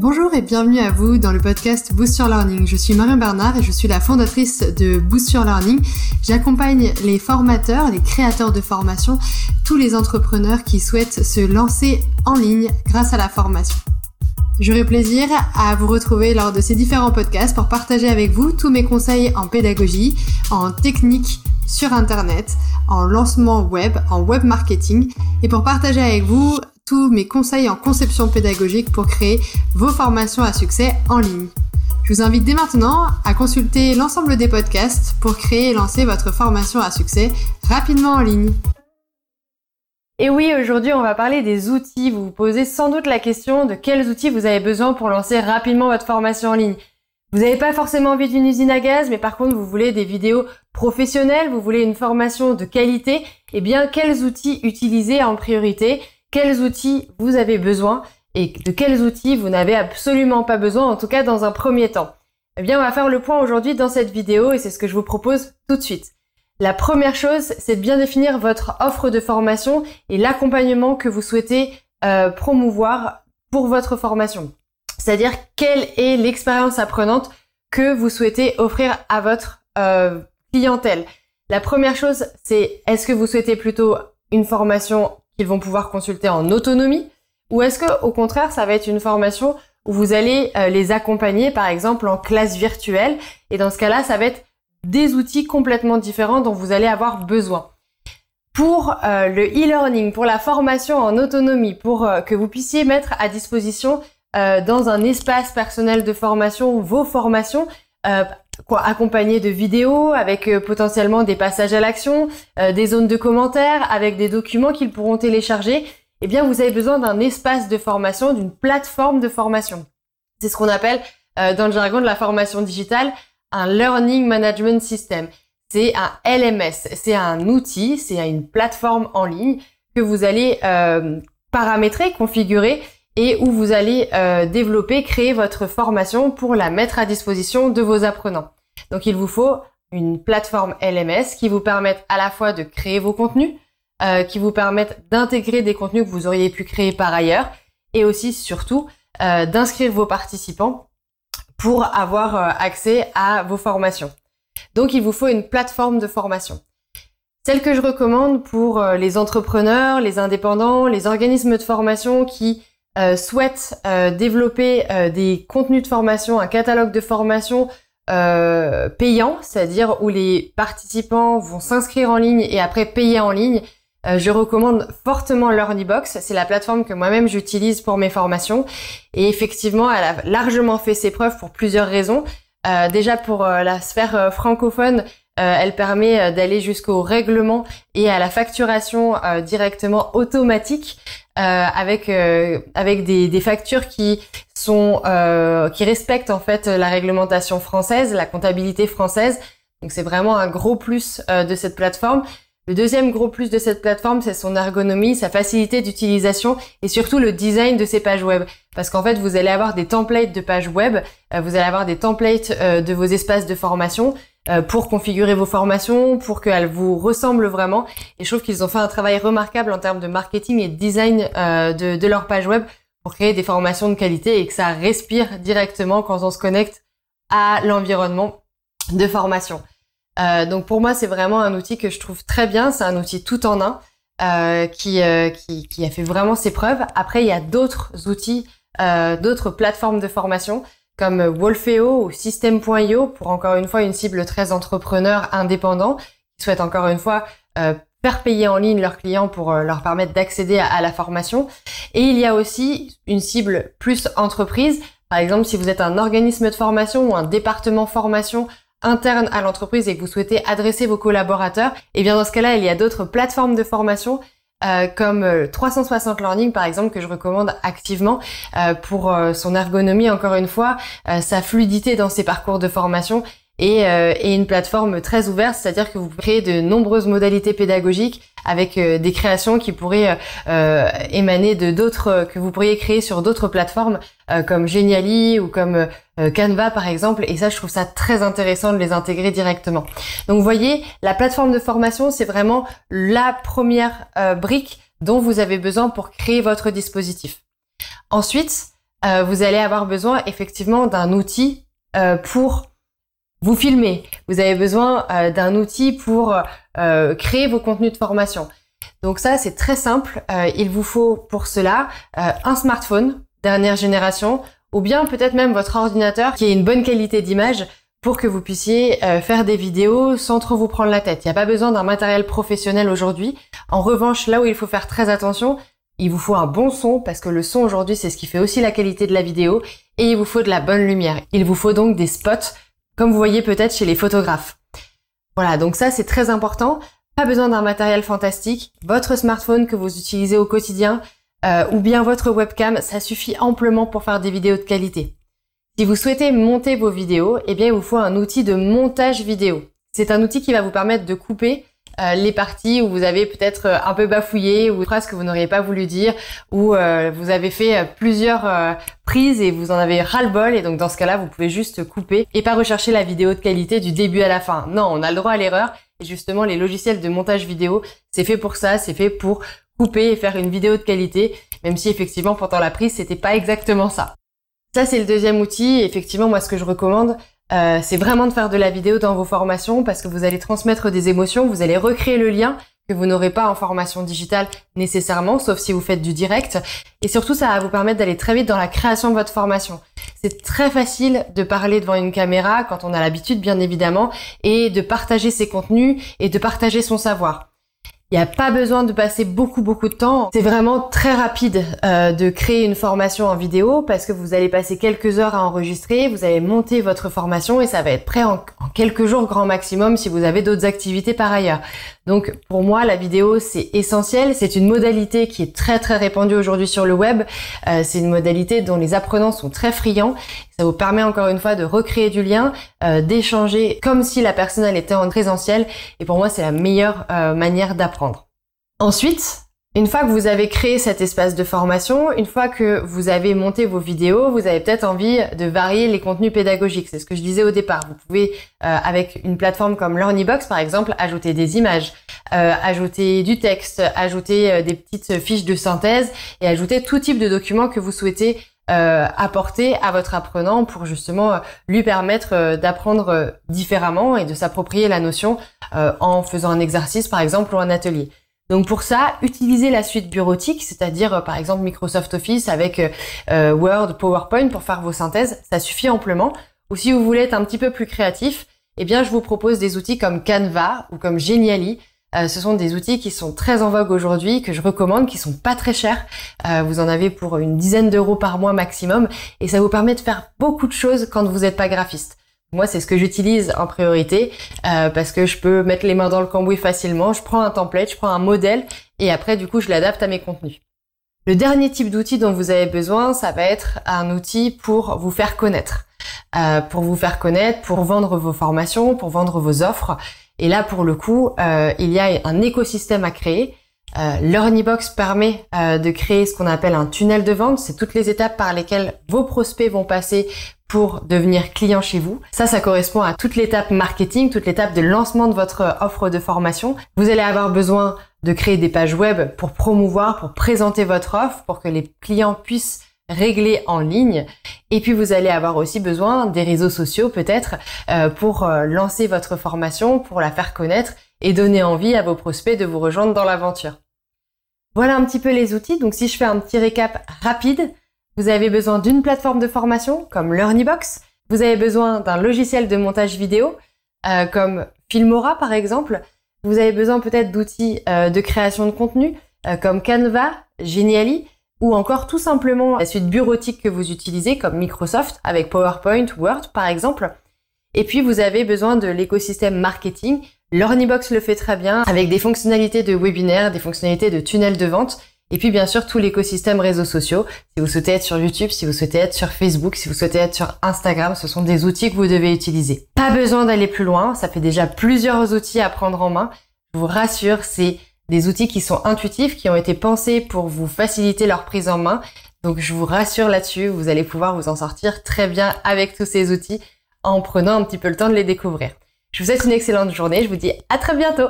Bonjour et bienvenue à vous dans le podcast Boost Your Learning. Je suis Marion Bernard et je suis la fondatrice de Boost Your Learning. J'accompagne les formateurs, les créateurs de formation, tous les entrepreneurs qui souhaitent se lancer en ligne grâce à la formation. J'aurai plaisir à vous retrouver lors de ces différents podcasts pour partager avec vous tous mes conseils en pédagogie, en technique sur Internet, en lancement web, en web marketing et pour partager avec vous tous mes conseils en conception pédagogique pour créer vos formations à succès en ligne. Je vous invite dès maintenant à consulter l'ensemble des podcasts pour créer et lancer votre formation à succès rapidement en ligne. Et oui, aujourd'hui, on va parler des outils. Vous vous posez sans doute la question de quels outils vous avez besoin pour lancer rapidement votre formation en ligne. Vous n'avez pas forcément envie d'une usine à gaz, mais par contre, vous voulez des vidéos professionnelles, vous voulez une formation de qualité. Eh bien, quels outils utiliser en priorité? Quels outils vous avez besoin et de quels outils vous n'avez absolument pas besoin, en tout cas dans un premier temps. Eh bien, on va faire le point aujourd'hui dans cette vidéo et c'est ce que je vous propose tout de suite. La première chose, c'est de bien définir votre offre de formation et l'accompagnement que vous souhaitez euh, promouvoir pour votre formation. C'est-à-dire quelle est l'expérience apprenante que vous souhaitez offrir à votre euh, clientèle? La première chose, c'est est-ce que vous souhaitez plutôt une formation vont pouvoir consulter en autonomie Ou est-ce que au contraire, ça va être une formation où vous allez euh, les accompagner, par exemple, en classe virtuelle Et dans ce cas-là, ça va être des outils complètement différents dont vous allez avoir besoin. Pour euh, le e-learning, pour la formation en autonomie, pour euh, que vous puissiez mettre à disposition dans un espace personnel de formation vos formations, quoi, accompagné de vidéos avec euh, potentiellement des passages à l'action, euh, des zones de commentaires, avec des documents qu'ils pourront télécharger, eh bien vous avez besoin d'un espace de formation, d'une plateforme de formation. C'est ce qu'on appelle euh, dans le jargon de la formation digitale un Learning Management System. C'est un LMS, c'est un outil, c'est une plateforme en ligne que vous allez paramétrer, configurer et où vous allez euh, développer, créer votre formation pour la mettre à disposition de vos apprenants. Donc il vous faut une plateforme LMS qui vous permette à la fois de créer vos contenus, euh, qui vous permette d'intégrer des contenus que vous auriez pu créer par ailleurs, et aussi surtout euh, d'inscrire vos participants pour avoir accès à vos formations. Donc il vous faut une plateforme de formation. Celle que je recommande pour les entrepreneurs, les indépendants, les organismes de formation qui euh, souhaite euh, développer euh, des contenus de formation, un catalogue de formation payant, c'est-à-dire où les participants vont s'inscrire en ligne et après payer en ligne, je recommande fortement LearnyBox. C'est la plateforme que moi-même j'utilise pour mes formations. Et effectivement, elle a largement fait ses preuves pour plusieurs raisons. déjà pour la sphère francophone, elle permet d'aller jusqu'au règlement et à la facturation directement automatique. Euh, avec euh, avec des, des, factures qui sont euh, qui respectent en fait la réglementation française, la comptabilité française. Donc c'est vraiment un gros plus de cette plateforme. Le deuxième gros plus de cette plateforme, c'est son ergonomie, sa facilité d'utilisation et surtout le design de ses pages web. Parce qu'en fait, vous allez avoir des templates de pages web, vous allez avoir des templates de vos espaces de formation, euh, pour configurer vos formations, pour qu'elles vous ressemblent vraiment. Et je trouve qu'ils ont fait un travail remarquable en termes de marketing et de design euh, de, de, leur page web pour créer des formations de qualité et que ça respire directement quand on se connecte à l'environnement de formation. Euh, donc pour moi, c'est vraiment un outil que je trouve très bien. C'est un outil tout en un euh, qui, qui, qui, a fait vraiment ses preuves. Après, il y a d'autres outils, d'autres plateformes de formation comme Wolfeo ou System.io pour encore une fois une cible très entrepreneur indépendant qui souhaite encore une fois euh, faire payer en ligne leurs clients pour euh, leur permettre d'accéder à, la formation. Et il y a aussi une cible plus entreprise. Par exemple, si vous êtes un organisme de formation ou un département formation interne à l'entreprise et que vous souhaitez adresser vos collaborateurs, et eh bien dans ce cas-là, il y a d'autres plateformes de formation euh, comme 360 euh, Learning par exemple que je recommande activement euh, pour son ergonomie encore une fois, sa fluidité dans ses parcours de formation et, et une plateforme très ouverte, c'est-à-dire que vous créez de nombreuses modalités pédagogiques avec des créations qui pourraient émaner de d'autres que vous pourriez créer sur d'autres plateformes comme Geniali ou comme Canva par exemple et ça je trouve ça très intéressant de les intégrer directement. Donc vous voyez, la plateforme de formation c'est vraiment la première brique dont vous avez besoin pour créer votre dispositif. Ensuite, euh, vous allez avoir besoin effectivement d'un outil euh, pour vous filmer. Vous avez besoin euh, d'un outil pour créer vos contenus de formation. Donc ça, c'est très simple. il vous faut pour cela un smartphone dernière génération ou bien peut-être même votre ordinateur qui ait une bonne qualité d'image pour que vous puissiez faire des vidéos sans trop vous prendre la tête. Il n'y a pas besoin d'un matériel professionnel aujourd'hui. En revanche, là où il faut faire très attention, il vous faut un bon son parce que le son aujourd'hui c'est ce qui fait aussi la qualité de la vidéo et il vous faut de la bonne lumière. Il vous faut donc des spots comme vous voyez peut-être chez les photographes. Voilà, donc ça c'est très important. Pas besoin d'un matériel fantastique. Votre smartphone que vous utilisez au quotidien euh, ou bien votre webcam, ça suffit amplement pour faire des vidéos de qualité. Si vous souhaitez monter vos vidéos, eh bien il vous faut un outil de montage vidéo. C'est un outil qui va vous permettre de couper euh, les parties où vous avez peut-être euh, un peu bafouillé ou phrases que vous n'auriez pas voulu dire ou euh, vous avez fait plusieurs prises et vous en avez ras-le-bol et donc dans ce cas-là vous pouvez juste couper et pas rechercher la vidéo de qualité du début à la fin. Non, on a le droit à l'erreur et justement les logiciels de montage vidéo c'est fait pour ça, c'est fait pour couper et faire une vidéo de qualité même si effectivement pendant la prise c'était pas exactement ça. Ça c'est le deuxième outil. Effectivement moi ce que je recommande euh, c'est vraiment de faire de la vidéo dans vos formations parce que vous allez transmettre des émotions, vous allez recréer le lien que vous n'aurez pas en formation digitale nécessairement, sauf si vous faites du direct. Et surtout, ça va vous permettre d'aller très vite dans la création de votre formation. C'est très facile de parler devant une caméra quand on a l'habitude, bien évidemment, et de partager ses contenus et de partager son savoir. Il n'y a pas besoin de passer beaucoup beaucoup de temps. C'est vraiment très rapide euh, de créer une formation en vidéo parce que vous allez passer quelques heures à enregistrer, vous allez monter votre formation et ça va être prêt en, quelques jours grand maximum si vous avez d'autres activités par ailleurs. Donc pour moi la vidéo c'est essentiel, c'est une modalité qui est très très répandue aujourd'hui sur le web. Euh, c'est une modalité dont les apprenants sont très friands. Ça vous permet encore une fois de recréer du lien, euh, d'échanger comme si la personne elle était en présentiel. Et pour moi, c'est la meilleure euh, manière d'apprendre. Ensuite, une fois que vous avez créé cet espace de formation, une fois que vous avez monté vos vidéos, vous avez peut-être envie de varier les contenus pédagogiques. C'est ce que je disais au départ. Vous pouvez, euh, avec une plateforme comme Learnybox par exemple, ajouter des images, euh, ajouter du texte, ajouter euh, des petites fiches de synthèse et ajouter tout type de documents que vous souhaitez apporter à votre apprenant pour justement lui permettre d'apprendre différemment et de s'approprier la notion en faisant un exercice par exemple ou un atelier. Donc pour ça, utilisez la suite bureautique, c'est-à-dire euh, par exemple Microsoft Office avec euh, euh, Word, PowerPoint pour faire vos synthèses, ça suffit amplement. Ou si vous voulez être un petit peu plus créatif, eh bien je vous propose des outils comme Canva ou comme Genially. ce sont des outils qui sont très en vogue aujourd'hui, que je recommande, qui sont pas très chers. vous en avez pour une dizaine d'euros par mois maximum, et ça vous permet de faire beaucoup de choses quand vous n'êtes pas graphiste. Moi, c'est ce que j'utilise en priorité euh, parce que je peux mettre les mains dans le cambouis facilement. Je prends un template, je prends un modèle et après, du coup, je l'adapte à mes contenus. Le dernier type d'outil dont vous avez besoin, ça va être un outil pour vous faire connaître. Euh, pour vous faire connaître, pour vendre vos formations, pour vendre vos offres. Et là, pour le coup, euh, il y a un écosystème à créer. Euh, permet de créer ce qu'on appelle un tunnel de vente. C'est toutes les étapes par lesquelles vos prospects vont passer pour devenir client chez vous. Ça, ça correspond à toute l'étape marketing, toute l'étape de lancement de votre offre de formation. Vous allez avoir besoin de créer des pages web pour promouvoir, pour présenter votre offre, pour que les clients puissent régler en ligne. Et puis vous allez avoir aussi besoin des réseaux sociaux peut-être euh, pour euh, lancer votre formation, pour la faire connaître et donner envie à vos prospects de vous rejoindre dans l'aventure. Voilà un petit peu les outils. Donc si je fais un petit récap rapide, vous avez besoin d'une plateforme de formation comme Learnybox. Vous avez besoin d'un logiciel de montage vidéo euh, comme Filmora par exemple. Vous avez besoin peut-être d'outils de création de contenu comme Canva, Genially ou encore tout simplement la suite bureautique que vous utilisez comme Microsoft avec PowerPoint, Word par exemple. Et puis vous avez besoin de l'écosystème marketing. Learnybox le fait très bien avec des fonctionnalités de webinaire, des fonctionnalités de tunnel de vente et puis bien sûr tout l'écosystème réseaux sociaux. Si vous souhaitez être sur YouTube, si vous souhaitez être sur Facebook, si vous souhaitez être sur Instagram, ce sont des outils que vous devez utiliser. Pas besoin d'aller plus loin, ça fait déjà plusieurs outils à prendre en main. Je vous rassure, c'est des outils qui sont intuitifs, qui ont été pensés pour vous faciliter leur prise en main. Donc je vous rassure là-dessus, vous allez pouvoir vous en sortir très bien avec tous ces outils en prenant un petit peu le temps de les découvrir. Je vous souhaite une excellente journée, je vous dis à très bientôt